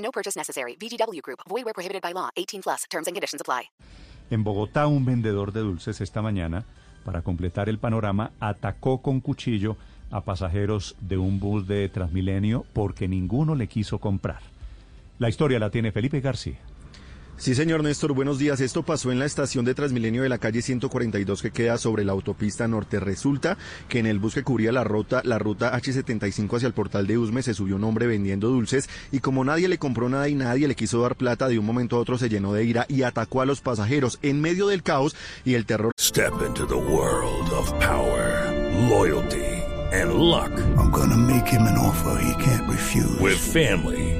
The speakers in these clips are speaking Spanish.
No purchase necessary. VGW Group. Void where prohibited by law. 18 plus. Terms and conditions apply. En Bogotá, un vendedor de dulces esta mañana, para completar el panorama, atacó con cuchillo a pasajeros de un bus de Transmilenio porque ninguno le quiso comprar. La historia la tiene Felipe García. Sí, señor Néstor, buenos días. Esto pasó en la estación de Transmilenio de la calle 142 que queda sobre la autopista norte. Resulta que en el bus que cubría la ruta, la ruta H75 hacia el portal de Usme se subió un hombre vendiendo dulces y como nadie le compró nada y nadie le quiso dar plata, de un momento a otro se llenó de ira y atacó a los pasajeros en medio del caos y el terror. Step into the world of power, loyalty, and luck. I'm gonna make him an offer he can't refuse. With family,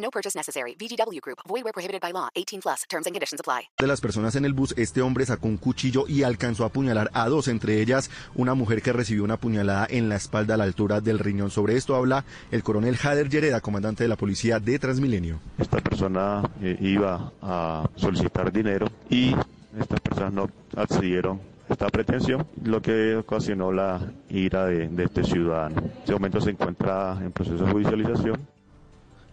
No purchase necessary. VGW Group. Void where prohibited by law. 18 plus. Terms and conditions apply. de las personas en el bus, este hombre sacó un cuchillo y alcanzó a apuñalar a dos, entre ellas una mujer que recibió una puñalada en la espalda a la altura del riñón. Sobre esto habla el coronel Jader Llereda, comandante de la policía de Transmilenio. Esta persona eh, iba a solicitar dinero y estas personas no accedieron a esta pretensión, lo que ocasionó la ira de, de este ciudadano. En este momento se encuentra en proceso de judicialización.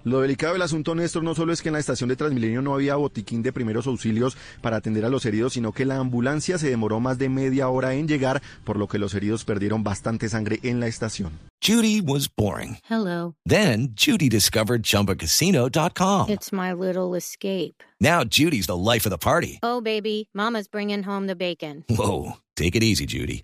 Lo delicado del asunto, Néstor, no solo es que en la estación de Transmilenio no había botiquín de primeros auxilios para atender a los heridos, sino que la ambulancia se demoró más de media hora en llegar, por lo que los heridos perdieron bastante sangre en la estación. Judy was boring. Hello. Then Judy discovered ChumbaCasino.com. It's my little escape. Now Judy's the life of the party. Oh, baby, Mama's bringing home the bacon. Whoa, take it easy, Judy.